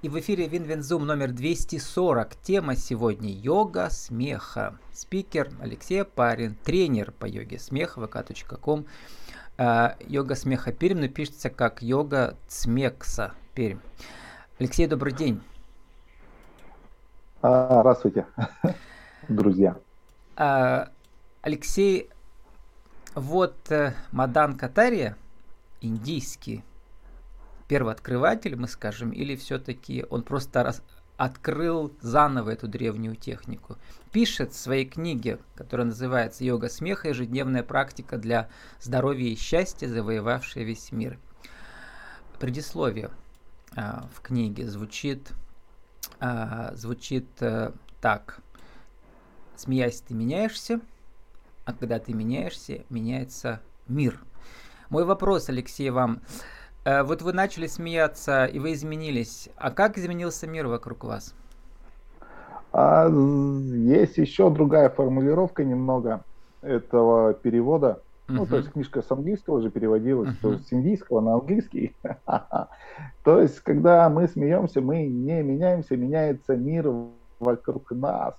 И в эфире Винвензум номер 240. Тема сегодня йога смеха. Спикер Алексей Парин, тренер по йоге смеха vk.com. А, йога смеха Пермь, но пишется как йога цмекса Пермь. Алексей, добрый день. А, здравствуйте, друзья. А, Алексей, вот э, Мадан Катария, индийский первооткрыватель, мы скажем, или все-таки он просто раз, открыл заново эту древнюю технику. Пишет в своей книге, которая называется «Йога смеха. Ежедневная практика для здоровья и счастья, завоевавшая весь мир». Предисловие а, в книге звучит, а, звучит а, так. Смеясь, ты меняешься, а когда ты меняешься, меняется мир. Мой вопрос, Алексей, вам. Э, вот вы начали смеяться, и вы изменились. А как изменился мир вокруг вас? А, есть еще другая формулировка немного этого перевода. Uh-huh. Ну, то есть книжка с английского же переводилась, uh-huh. то есть с индийского на английский. то есть, когда мы смеемся, мы не меняемся, меняется мир вокруг нас.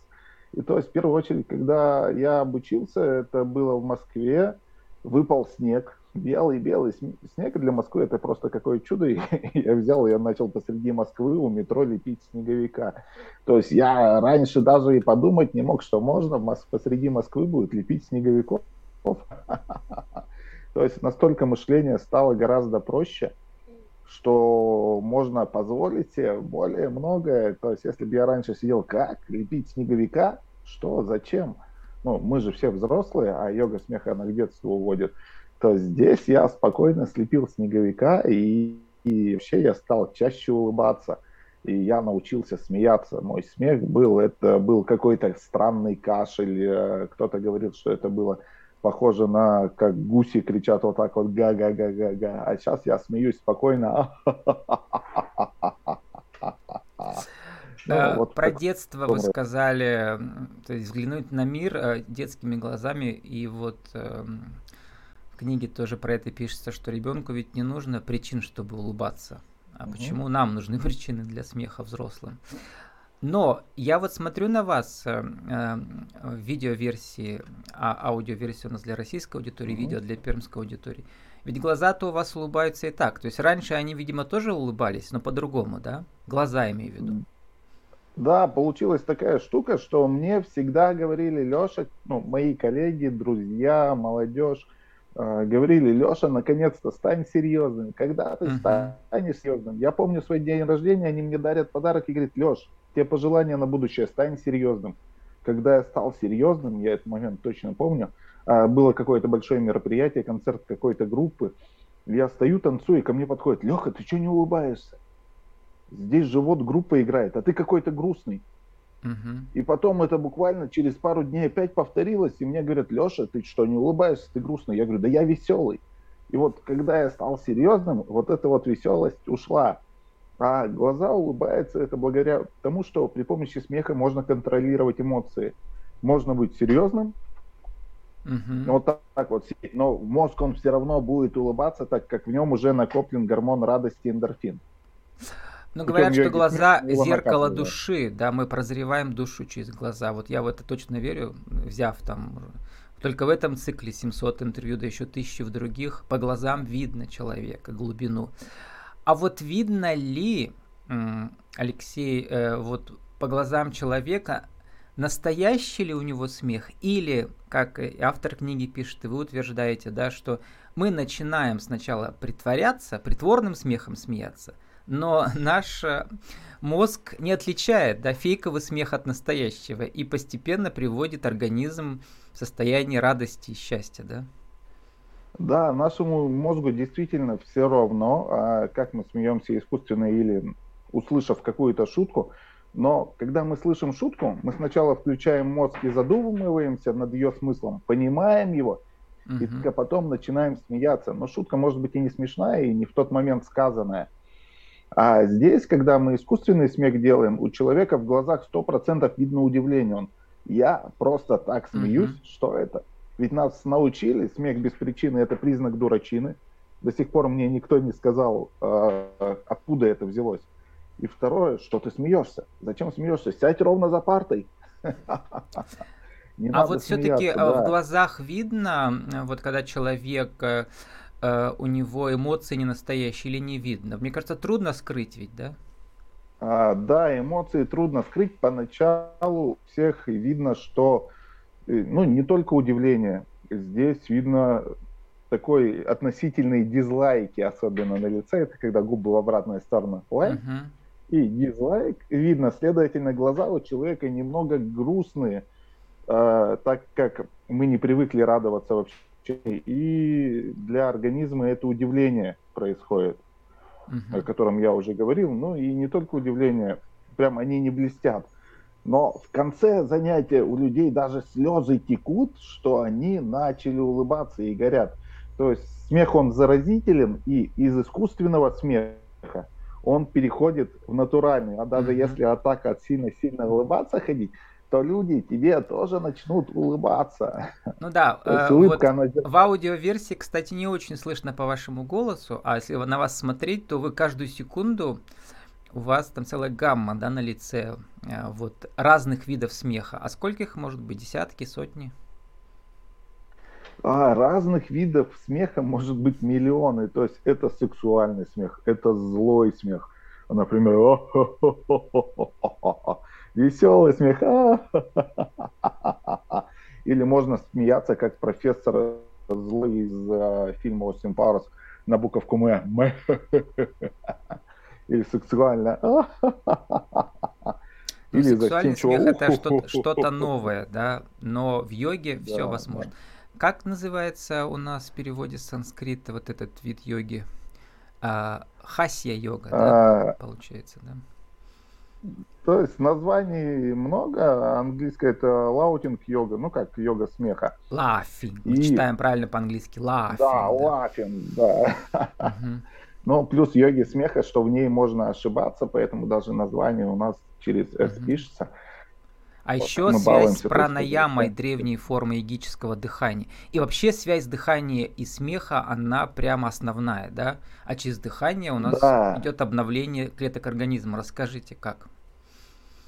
И то есть, в первую очередь, когда я обучился, это было в Москве, выпал снег, белый-белый снег для Москвы это просто какое чудо. И я взял, я начал посреди Москвы у метро лепить снеговика. То есть я раньше даже и подумать не мог, что можно посреди Москвы будет лепить снеговиков. То есть настолько мышление стало гораздо проще, что можно позволить себе более многое. То есть если бы я раньше сидел, как лепить снеговика, что, зачем? Ну, мы же все взрослые, а йога смеха она к детству уводит то здесь я спокойно слепил снеговика, и, и вообще я стал чаще улыбаться. И я научился смеяться. Мой смех был, это был какой-то странный кашель. Э, кто-то говорил, что это было похоже на, как гуси кричат вот так вот га-га-га-га-га. А сейчас я смеюсь спокойно. Ну, вот Про детство вы сказали, то есть взглянуть на мир э, детскими глазами и вот эм, книге тоже про это пишется, что ребенку ведь не нужно причин, чтобы улыбаться. А угу. почему нам нужны причины для смеха взрослым? Но я вот смотрю на вас э, э, в видеоверсии, а аудиоверсия у нас для российской аудитории, угу. видео для пермской аудитории. Ведь глаза-то у вас улыбаются и так. То есть раньше они, видимо, тоже улыбались, но по-другому, да? Глаза имею в виду. Да, получилась такая штука, что мне всегда говорили, Леша, ну, мои коллеги, друзья, молодежь, говорили, Леша, наконец-то стань серьезным. Когда ты uh-huh. станешь серьезным? Я помню свой день рождения, они мне дарят подарок и говорят, Леш, тебе пожелания на будущее, стань серьезным. Когда я стал серьезным, я этот момент точно помню, а, было какое-то большое мероприятие, концерт какой-то группы. Я стою, танцую, и ко мне подходит, Леха, ты что не улыбаешься? Здесь же вот группа играет, а ты какой-то грустный. Угу. И потом это буквально через пару дней опять повторилось, и мне говорят, Леша, ты что, не улыбаешься, ты грустный? Я говорю, да я веселый. И вот когда я стал серьезным, вот эта вот веселость ушла. А глаза улыбаются, это благодаря тому, что при помощи смеха можно контролировать эмоции. Можно быть серьезным, Uh-huh. Вот так, так вот. Но мозг, он все равно будет улыбаться, так как в нем уже накоплен гормон радости эндорфин. Ну, говорят, что глаза – зеркало души, да, мы прозреваем душу через глаза. Вот я в это точно верю, взяв там только в этом цикле 700 интервью, да еще тысячи в других, по глазам видно человека, глубину. А вот видно ли, Алексей, э, вот по глазам человека, настоящий ли у него смех, или, как автор книги пишет, и вы утверждаете, да, что мы начинаем сначала притворяться, притворным смехом смеяться – но наш э, мозг не отличает да, фейковый смех от настоящего и постепенно приводит организм в состояние радости и счастья, да? Да, нашему мозгу действительно все равно, а как мы смеемся искусственно или услышав какую-то шутку, но когда мы слышим шутку, мы сначала включаем мозг и задумываемся над ее смыслом, понимаем его, uh-huh. и только потом начинаем смеяться. Но шутка может быть и не смешная, и не в тот момент сказанная. А здесь, когда мы искусственный смех делаем, у человека в глазах 100% видно удивление. Он, я просто так смеюсь, mm-hmm. что это? Ведь нас научили, смех без причины – это признак дурачины. До сих пор мне никто не сказал, э, откуда это взялось. И второе, что ты смеешься? Зачем смеешься? Сядь ровно за партой. Не а вот все-таки э, да. в глазах видно, э, вот когда человек, э, у него эмоции не настоящие или не видно. Мне кажется, трудно скрыть ведь, да? А, да, эмоции трудно скрыть. Поначалу всех видно, что, ну, не только удивление. Здесь видно такой относительные дизлайки, особенно на лице. Это когда губы в обратную сторону. Лайк. Uh-huh. И дизлайк. Видно, следовательно, глаза у человека немного грустные Э, так как мы не привыкли радоваться вообще, и для организма это удивление происходит, uh-huh. о котором я уже говорил, ну и не только удивление, прям они не блестят. Но в конце занятия у людей даже слезы текут, что они начали улыбаться и горят. То есть смех он заразителен, и из искусственного смеха он переходит в натуральный. А даже uh-huh. если атака от сильно-сильно улыбаться ходить, то люди тебе тоже начнут улыбаться. Ну да, э, вот она... в аудиоверсии, кстати, не очень слышно по вашему голосу, а если на вас смотреть, то вы каждую секунду, у вас там целая гамма, да, на лице, э, вот, разных видов смеха. А сколько их может быть? Десятки, сотни? А, разных видов смеха может быть миллионы. То есть это сексуальный смех, это злой смех. Например, веселый смех. Или можно смеяться, как профессор злой из uh, фильма Остин Пауэрс на буковку М. Или сексуально. Ну, Или сексуальный смех это что-то, что новое, да, но в йоге да, все возможно. Да. Как называется у нас в переводе с санскрита вот этот вид йоги? А, хасья йога, да, а, получается, да? То есть названий много. Английское это laughing йога, ну как йога смеха. Laughing. Мы читаем правильно по-английски. Laughing. Да, laughing, да. Угу. Ну, плюс йоги смеха, что в ней можно ошибаться, поэтому даже название у нас через S угу. пишется. А вот, еще связь с пранаямой, древней формой йогического дыхания. И вообще связь дыхания и смеха, она прямо основная, да? А через дыхание у нас да. идет обновление клеток организма. Расскажите, как?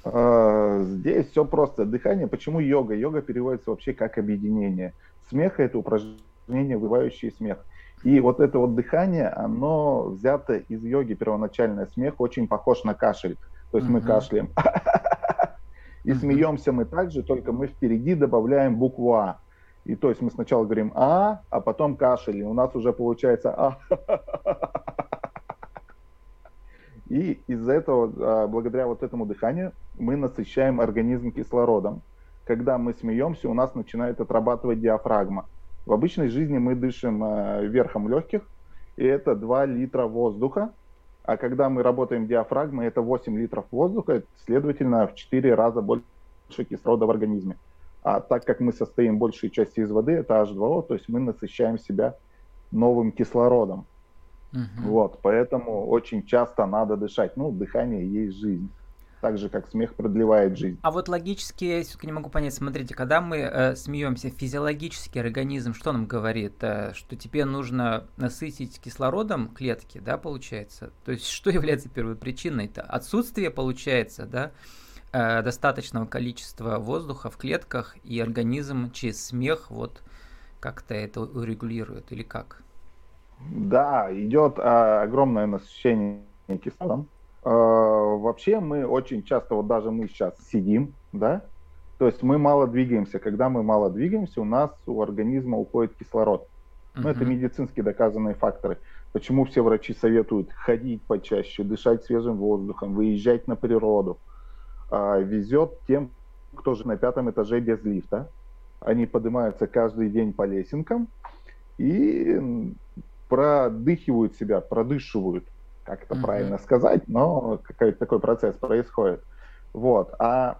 А, здесь все просто. Дыхание. Почему йога? Йога переводится вообще как объединение. Смех – это упражнение, вызывающее смех. И вот это вот дыхание, оно взято из йоги, первоначальный смех, очень похож на кашель. То есть uh-huh. мы кашляем. И смеемся мы также, только мы впереди добавляем букву А. И то есть мы сначала говорим А, а потом кашель. И у нас уже получается А. И из-за этого, а, благодаря вот этому дыханию, мы насыщаем организм кислородом. Когда мы смеемся, у нас начинает отрабатывать диафрагма. В обычной жизни мы дышим а, верхом легких, и это 2 литра воздуха. А когда мы работаем диафрагмой, это 8 литров воздуха, следовательно, в 4 раза больше кислорода в организме. А так как мы состоим большей части из воды, это H2O, то есть мы насыщаем себя новым кислородом. Угу. Вот, поэтому очень часто надо дышать. Ну, дыхание есть жизнь. Так же, как смех продлевает жизнь. А вот логически я все-таки не могу понять. Смотрите, когда мы э, смеемся, физиологически организм что нам говорит? Э, что тебе нужно насытить кислородом клетки, да, получается? То есть что является первой причиной? Это отсутствие, получается, да, э, достаточного количества воздуха в клетках, и организм через смех вот как-то это урегулирует или как? Да, идет а, огромное насыщение кислородом. А, вообще мы очень часто, вот даже мы сейчас сидим, да, то есть мы мало двигаемся. Когда мы мало двигаемся, у нас у организма уходит кислород. Ну, это медицински доказанные факторы. Почему все врачи советуют ходить почаще, дышать свежим воздухом, выезжать на природу. А, везет тем, кто же на пятом этаже без лифта. Они поднимаются каждый день по лесенкам и продыхивают себя, продышивают, как это mm-hmm. правильно сказать, но какой-то такой процесс происходит. Вот. А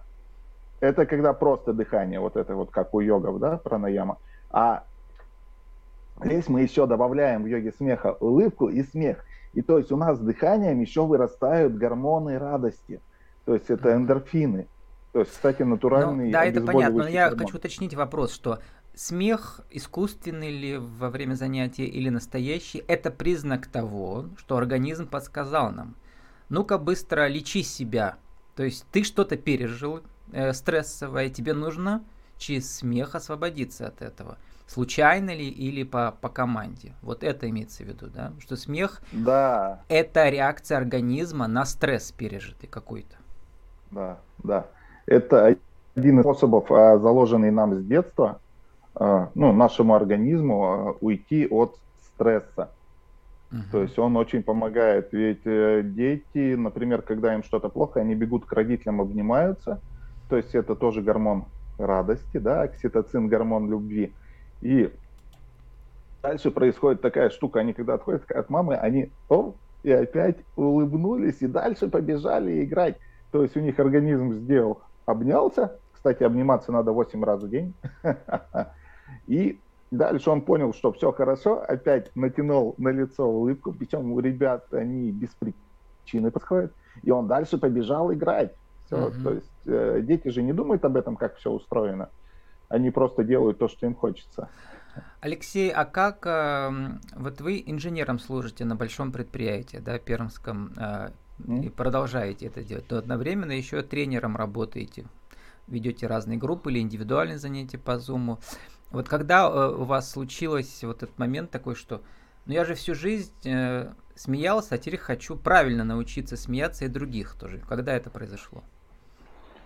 это когда просто дыхание, вот это вот как у йогов, да, пранаяма. А здесь мы еще добавляем в йоге смеха улыбку и смех. И то есть у нас с дыханием еще вырастают гормоны радости. То есть это эндорфины. То есть, кстати, натуральный. Ну, да, это понятно. Но я гормон. хочу уточнить вопрос, что смех, искусственный ли во время занятия или настоящий, это признак того, что организм подсказал нам. ну-ка быстро лечи себя. То есть ты что-то пережил э, стрессовое, тебе нужно через смех освободиться от этого. Случайно ли или по, по команде. Вот это имеется в виду, да? Что смех да. это реакция организма на стресс пережитый какой-то. Да, да. Это один из способов, а, заложенный нам с детства, ну, нашему организму а, уйти от стресса. Uh-huh. То есть он очень помогает. Ведь э, дети, например, когда им что-то плохо, они бегут к родителям, обнимаются. То есть это тоже гормон радости, да, окситоцин, гормон любви. И дальше происходит такая штука, они когда отходят от мамы, они оп, и опять улыбнулись, и дальше побежали играть. То есть у них организм сделал, обнялся, кстати, обниматься надо 8 раз в день, и дальше он понял, что все хорошо, опять натянул на лицо улыбку, причем у ребят они без причины подходят, и он дальше побежал играть. Все, mm-hmm. то есть э, дети же не думают об этом, как все устроено. Они просто делают то, что им хочется. Алексей, а как э, вот вы инженером служите на большом предприятии, да, Пермском, э, mm. и продолжаете это делать, то одновременно еще тренером работаете, ведете разные группы или индивидуальные занятия по Zoom. Вот когда э, у вас случилось вот этот момент такой, что ну я же всю жизнь э, смеялся, а теперь хочу правильно научиться смеяться и других тоже. Когда это произошло?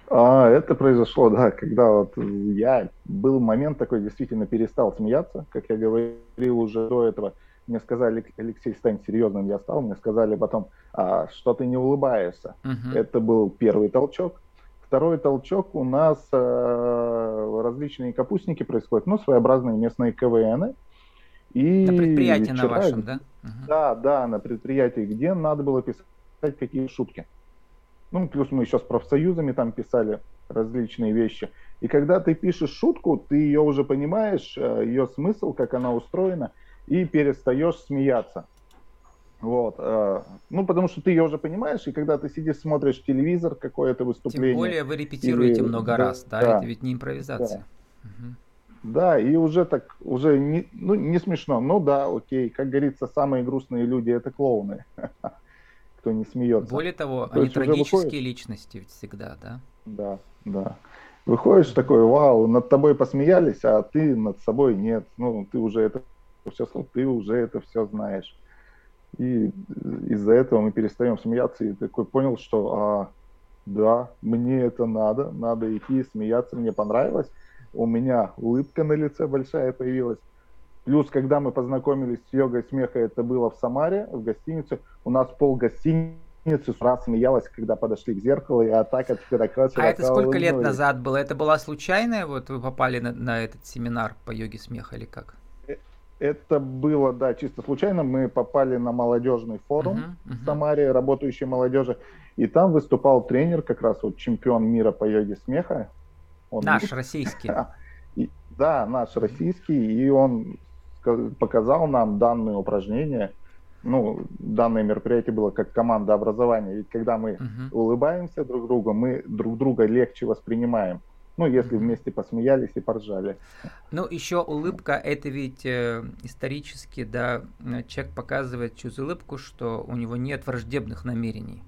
А, это произошло, да, когда вот я был момент такой, действительно перестал смеяться, как я говорил уже до этого. Мне сказали, Алексей, стань серьезным, я стал. Мне сказали потом, а, что ты не улыбаешься. Uh-huh. Это был первый толчок. Второй толчок у нас э, различные капустники происходят, ну, своеобразные местные КВНы. И на предприятии вчера, на вашем, да? Да, да, на предприятии, где надо было писать какие шутки. Ну, плюс мы еще с профсоюзами там писали различные вещи. И когда ты пишешь шутку, ты ее уже понимаешь, э, ее смысл, как она устроена, и перестаешь смеяться. Вот. Э, ну, потому что ты ее уже понимаешь, и когда ты сидишь, смотришь телевизор, какое-то выступление. Тем более вы репетируете или... много да, раз, да? да? Это ведь не импровизация. Да. Угу. да, и уже так, уже не, ну, не смешно. Ну да, окей, как говорится, самые грустные люди это клоуны. кто не смеется. Более того, То они трагические выходит... личности всегда, да? Да, да. Выходишь такой, вау, над тобой посмеялись, а ты над собой нет. Ну, ты уже это все, ты уже это все знаешь. И из-за этого мы перестаем смеяться и такой понял, что а, да, мне это надо, надо идти смеяться, мне понравилось. У меня улыбка на лице большая появилась. Плюс, когда мы познакомились с йогой смеха, это было в Самаре, в гостинице, у нас пол гостиницы раз смеялась, когда подошли к зеркалу, и атака от А это сколько лет назад было? Это была случайная, вот вы попали на, на этот семинар по йоге смеха или как? Это было, да, чисто случайно. Мы попали на молодежный форум uh-huh, uh-huh. в Самаре, работающей молодежи, и там выступал тренер, как раз вот чемпион мира по йоге смеха. Он наш российский. Да, наш российский, и он показал нам данные упражнения. Ну, данное мероприятие было как команда образования. Ведь когда мы uh-huh. улыбаемся друг другу, мы друг друга легче воспринимаем. Ну, если вместе посмеялись и поржали. Ну, еще улыбка, это ведь э, исторически, да, человек показывает через улыбку, что у него нет враждебных намерений.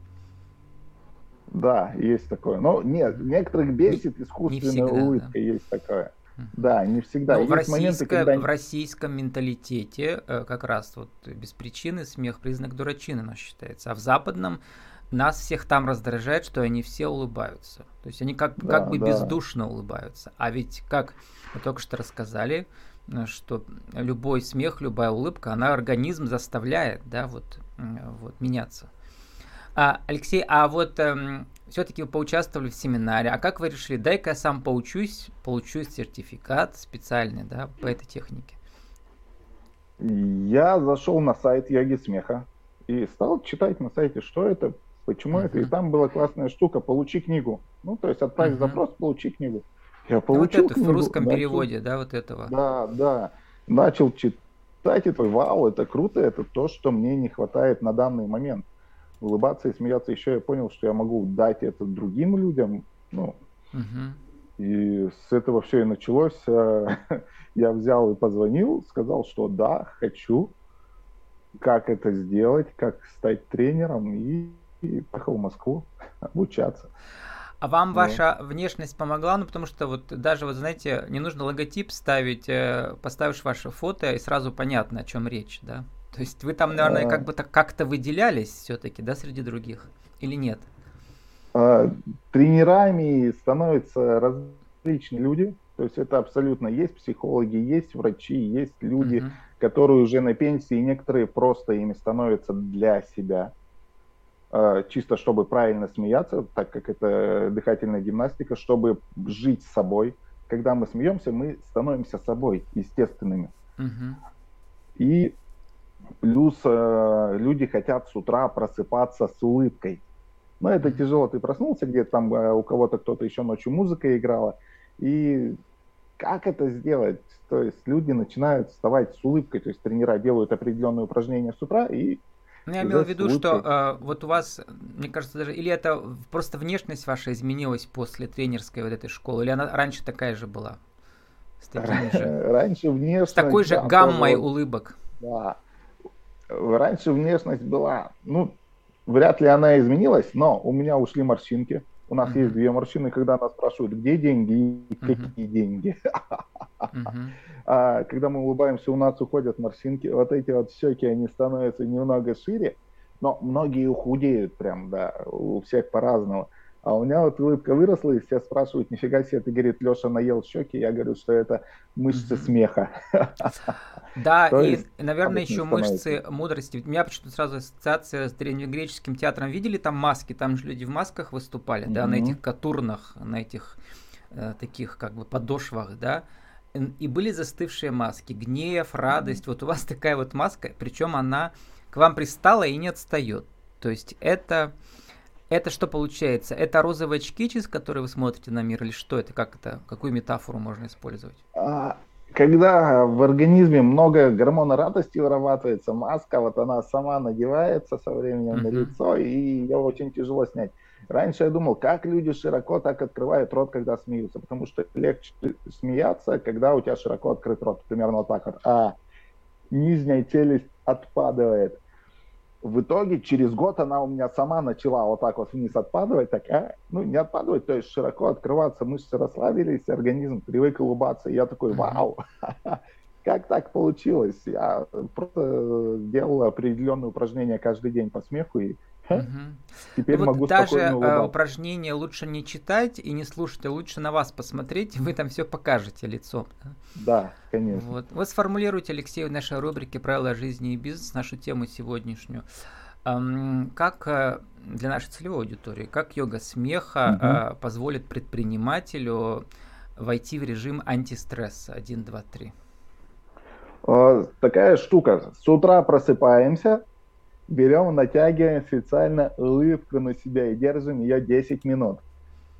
Да, есть такое. Но нет, некоторых бесит искусственная не всегда, улыбка, да. есть такое. Да, не всегда. Но в, моменты, когда... в российском менталитете э, как раз вот без причины смех признак дурачины, но считается. А в западном нас всех там раздражает, что они все улыбаются. То есть они как, да, как бы да. бездушно улыбаются. А ведь, как мы только что рассказали, э, что любой смех, любая улыбка, она организм заставляет, да, вот, вот меняться. А, Алексей, а вот эм, все-таки вы поучаствовали в семинаре. А как вы решили, дай-ка я сам поучусь, получу сертификат специальный, да, по этой технике? Я зашел на сайт Йоги Смеха и стал читать на сайте, что это, почему uh-huh. это. И там была классная штука, получи книгу. Ну, то есть отправь uh-huh. запрос, получи книгу. Я получил вот это книгу, в русском начал, переводе, да, вот этого. Да, да. Начал читать и такой, вау, это круто, это то, что мне не хватает на данный момент улыбаться и смеяться. Еще я понял, что я могу дать это другим людям. Ну, uh-huh. И с этого все и началось. Я взял и позвонил, сказал, что да, хочу. Как это сделать, как стать тренером. И и поехал в Москву обучаться. А вам ваша внешность помогла? Ну, потому что вот даже, вот знаете, не нужно логотип ставить, э, поставишь ваше фото, и сразу понятно, о чем речь, да? То есть вы там, наверное, а... как бы так как-то выделялись все-таки, да, среди других? Или нет? А, тренерами становятся различные люди. То есть это абсолютно есть психологи, есть врачи, есть люди, uh-huh. которые уже на пенсии, и некоторые просто ими становятся для себя. А, чисто чтобы правильно смеяться, так как это дыхательная гимнастика, чтобы жить с собой. Когда мы смеемся, мы становимся собой, естественными. Uh-huh. И плюс э, люди хотят с утра просыпаться с улыбкой. Но это тяжело, ты проснулся где-то там, э, у кого-то кто-то еще ночью музыка играла, и как это сделать? То есть люди начинают вставать с улыбкой, то есть тренера делают определенные упражнения с утра и ну, я имел в виду, что э, вот у вас, мне кажется, даже или это просто внешность ваша изменилась после тренерской вот этой школы, или она раньше такая же была? С же, раньше внешность... С такой же да, гаммой тоже, улыбок. Да. Раньше внешность была, ну, вряд ли она изменилась, но у меня ушли морщинки. У нас uh-huh. есть две морщины, когда нас спрашивают, где деньги и uh-huh. какие деньги. Uh-huh. А когда мы улыбаемся, у нас уходят морщинки. Вот эти вот щеки, они становятся немного шире, но многие ухудеют прям, да, у всех по-разному. А у меня вот улыбка выросла, и все спрашивают, нифига себе, ты, говорит, Леша наел щеки. Я говорю, что это мышцы смеха. Да, и, наверное, еще мышцы мудрости. У меня почему-то сразу ассоциация с древнегреческим театром. Видели там маски? Там же люди в масках выступали, да, на этих катурнах, на этих э, таких как бы подошвах, да. И были застывшие маски. Гнев, радость. Вот у вас такая вот маска, причем она к вам пристала и не отстает. То есть это это что получается? Это розовые очки, через которые вы смотрите на мир, или что это? Как это? Какую метафору можно использовать? А, когда в организме много гормона радости вырабатывается, маска, вот она сама надевается со временем uh-huh. на лицо, и ее очень тяжело снять. Раньше я думал, как люди широко так открывают рот, когда смеются, потому что легче смеяться, когда у тебя широко открыт рот, примерно вот так вот. А нижняя челюсть отпадает в итоге через год она у меня сама начала вот так вот вниз отпадывать, так, а, ну, не отпадывать, то есть широко открываться, мышцы расслабились, организм привык улыбаться. И я такой, вау, как так получилось? Я просто делал определенные упражнения каждый день по смеху, и Угу. Теперь ну, могу вот даже э, упражнения лучше не читать и не слушать, а лучше на вас посмотреть, и вы там все покажете лицом. Да, да конечно. Вот. Вы сформулируете, Алексей, в нашей рубрике «Правила жизни и бизнес» нашу тему сегодняшнюю. Как э, для нашей целевой аудитории, как йога смеха угу. позволит предпринимателю войти в режим антистресса? 1, 2, 3. Такая штука. С утра просыпаемся, берем, натягиваем специально улыбку на себя и держим ее 10 минут.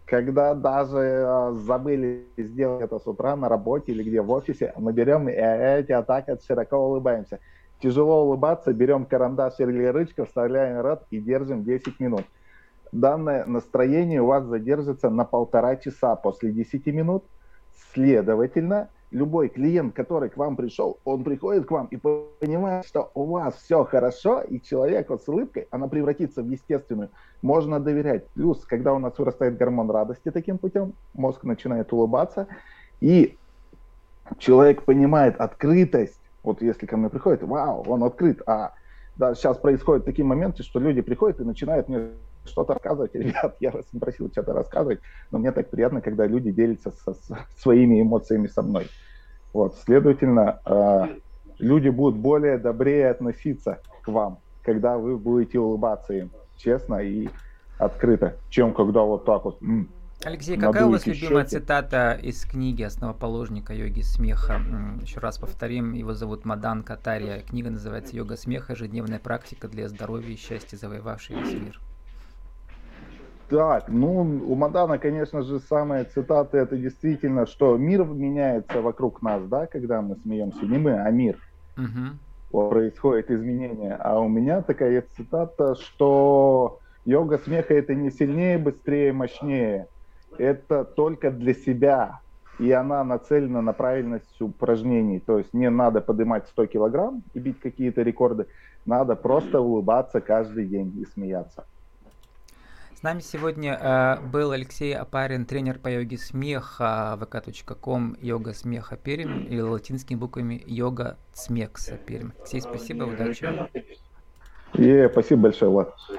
Когда даже э, забыли сделать это с утра на работе или где в офисе, мы берем и эти атаки широко улыбаемся. Тяжело улыбаться, берем карандаш или ручку, вставляем в рот и держим 10 минут. Данное настроение у вас задержится на полтора часа после 10 минут. Следовательно, любой клиент, который к вам пришел, он приходит к вам и понимает, что у вас все хорошо, и человек вот с улыбкой, она превратится в естественную. Можно доверять. Плюс, когда у нас вырастает гормон радости таким путем, мозг начинает улыбаться, и человек понимает открытость. Вот если ко мне приходит, вау, он открыт. А да, сейчас происходят такие моменты, что люди приходят и начинают мне что-то рассказывать. Ребят, я вас не просил что-то рассказывать, но мне так приятно, когда люди делятся со, со своими эмоциями со мной. Вот, следовательно, э, люди будут более добрее относиться к вам, когда вы будете улыбаться им честно и открыто, чем когда вот так вот. М- Алексей, какая у вас любимая щеки. цитата из книги основоположника йоги смеха? Еще раз повторим, его зовут Мадан Катария. Книга называется «Йога смеха. Ежедневная практика для здоровья и счастья, завоевавший весь мир». Так, ну, у Мадана, конечно же, самая цитата это действительно, что мир меняется вокруг нас, да, когда мы смеемся. Не мы, а мир. Угу. Происходит изменение. А у меня такая цитата, что йога смеха это не сильнее, быстрее, мощнее. Это только для себя. И она нацелена на правильность упражнений. То есть не надо поднимать 100 килограмм и бить какие-то рекорды. Надо просто улыбаться каждый день и смеяться. С нами сегодня э, был Алексей Апарин, тренер по йоге смеха, vk.com, йога смеха Пермь, или латинскими буквами йога смекса Пермь. Алексей, спасибо, удачи. И спасибо большое, Влад.